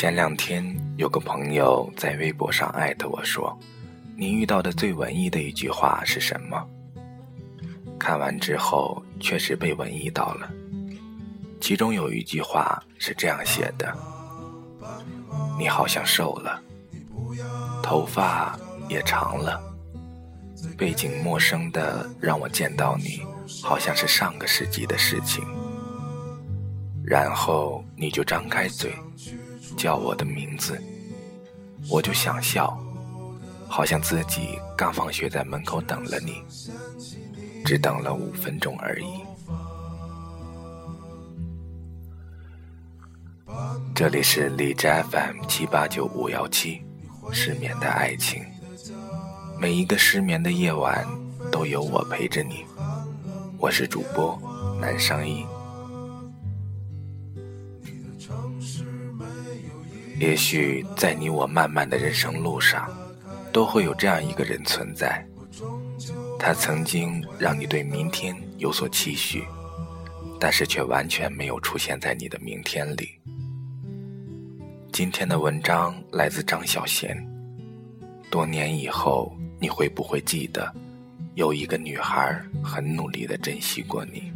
前两天有个朋友在微博上艾特我说：“你遇到的最文艺的一句话是什么？”看完之后确实被文艺到了。其中有一句话是这样写的：“你好像瘦了，头发也长了，背景陌生的让我见到你，好像是上个世纪的事情。”然后你就张开嘴。叫我的名字，我就想笑，好像自己刚放学在门口等了你，只等了五分钟而已。这里是荔枝 FM 七八九五幺七，失眠的爱情，每一个失眠的夜晚都有我陪着你。我是主播南商一。也许在你我漫漫的人生路上，都会有这样一个人存在。他曾经让你对明天有所期许，但是却完全没有出现在你的明天里。今天的文章来自张小娴。多年以后，你会不会记得，有一个女孩很努力的珍惜过你？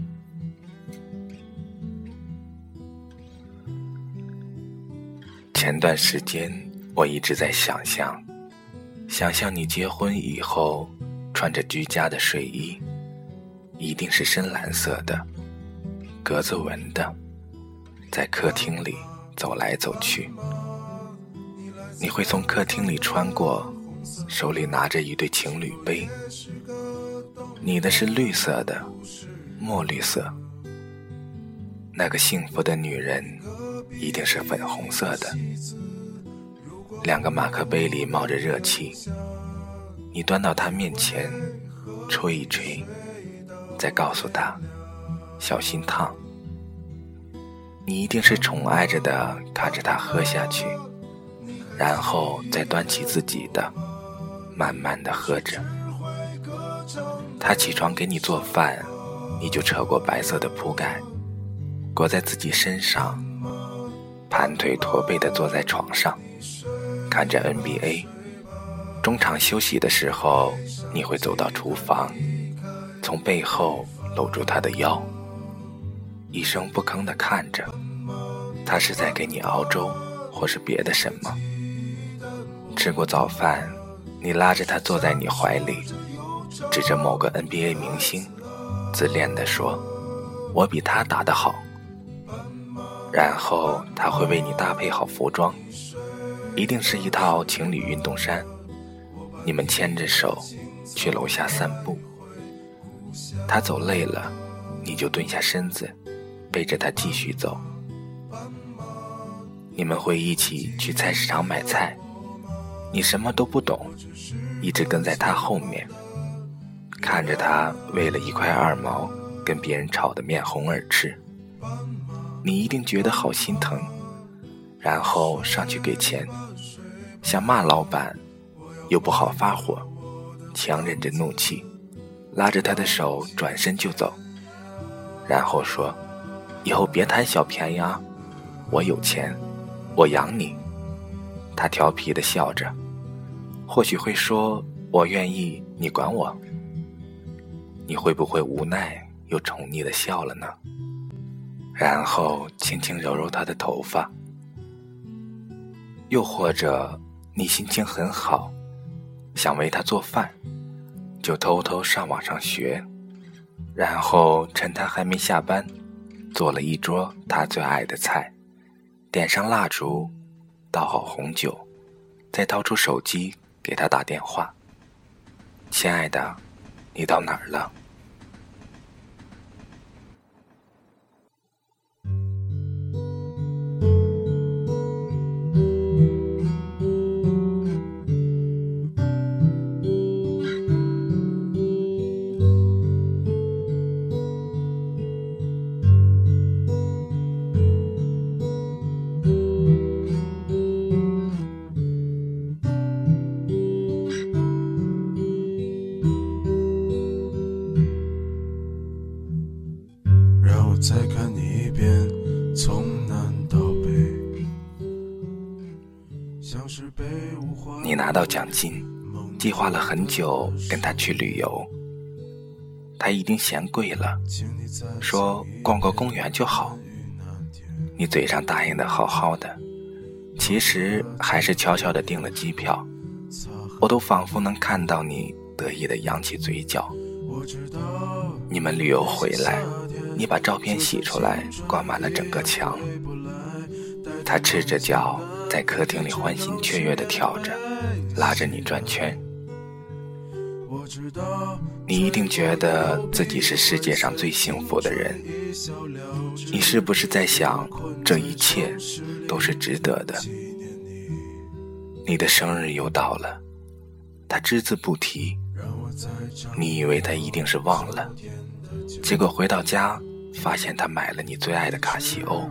前段时间，我一直在想象，想象你结婚以后穿着居家的睡衣，一定是深蓝色的，格子纹的，在客厅里走来走去。你会从客厅里穿过，手里拿着一对情侣杯，你的是绿色的，墨绿色。那个幸福的女人。一定是粉红色的。两个马克杯里冒着热气，你端到他面前，吹一吹，再告诉他小心烫。你一定是宠爱着的，看着他喝下去，然后再端起自己的，慢慢的喝着。他起床给你做饭，你就扯过白色的铺盖，裹在自己身上。盘腿驼背的坐在床上，看着 NBA。中场休息的时候，你会走到厨房，从背后搂住他的腰，一声不吭的看着，他是在给你熬粥，或是别的什么。吃过早饭，你拉着他坐在你怀里，指着某个 NBA 明星，自恋的说：“我比他打得好。”然后他会为你搭配好服装，一定是一套情侣运动衫。你们牵着手去楼下散步。他走累了，你就蹲下身子，背着他继续走。你们会一起去菜市场买菜，你什么都不懂，一直跟在他后面，看着他为了一块二毛跟别人吵得面红耳赤。你一定觉得好心疼，然后上去给钱，想骂老板，又不好发火，强忍着怒气，拉着他的手转身就走，然后说：“以后别贪小便宜啊，我有钱，我养你。”他调皮的笑着，或许会说：“我愿意，你管我。”你会不会无奈又宠溺的笑了呢？然后轻轻揉揉她的头发，又或者你心情很好，想为她做饭，就偷偷上网上学，然后趁她还没下班，做了一桌她最爱的菜，点上蜡烛，倒好红酒，再掏出手机给她打电话：“亲爱的，你到哪儿了？”拿到奖金，计划了很久跟他去旅游，他一定嫌贵了，说逛个公园就好。你嘴上答应的好好的，其实还是悄悄的订了机票。我都仿佛能看到你得意的扬起嘴角。你们旅游回来，你把照片洗出来，挂满了整个墙。他赤着脚在客厅里欢欣雀跃地跳着，拉着你转圈。你一定觉得自己是世界上最幸福的人。你是不是在想，这一切都是值得的？你的生日又到了，他只字不提。你以为他一定是忘了，结果回到家，发现他买了你最爱的卡西欧。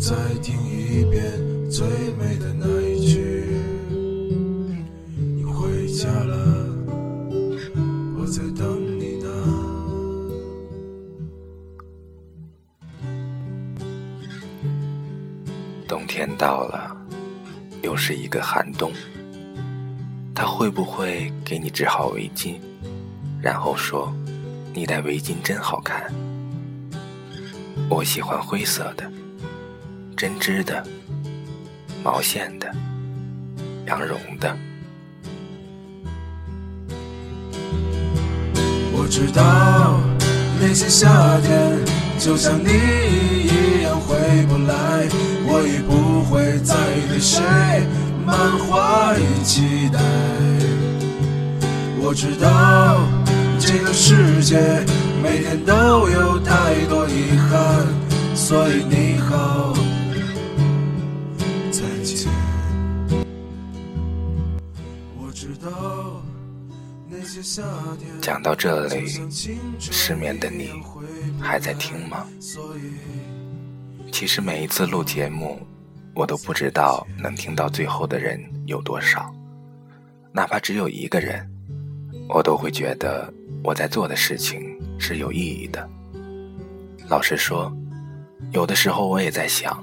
再听一遍最美的那一句。你回家了，我在等你呢。冬天到了，又是一个寒冬。他会不会给你织好围巾，然后说：“你戴围巾真好看。”我喜欢灰色的。针织的、毛线的、羊绒的。我知道那些夏天就像你一样回不来，我已不会再对谁满怀期待。我知道这个世界每天都有太多遗憾，所以你讲到这里，失眠的你还在听吗？其实每一次录节目，我都不知道能听到最后的人有多少，哪怕只有一个人，我都会觉得我在做的事情是有意义的。老实说，有的时候我也在想，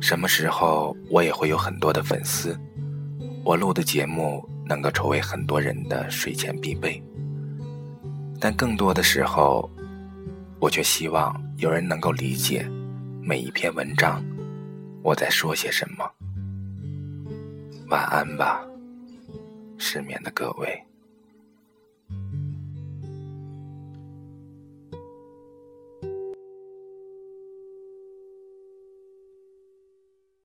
什么时候我也会有很多的粉丝，我录的节目。能够成为很多人的睡前必备，但更多的时候，我却希望有人能够理解每一篇文章我在说些什么。晚安吧，失眠的各位。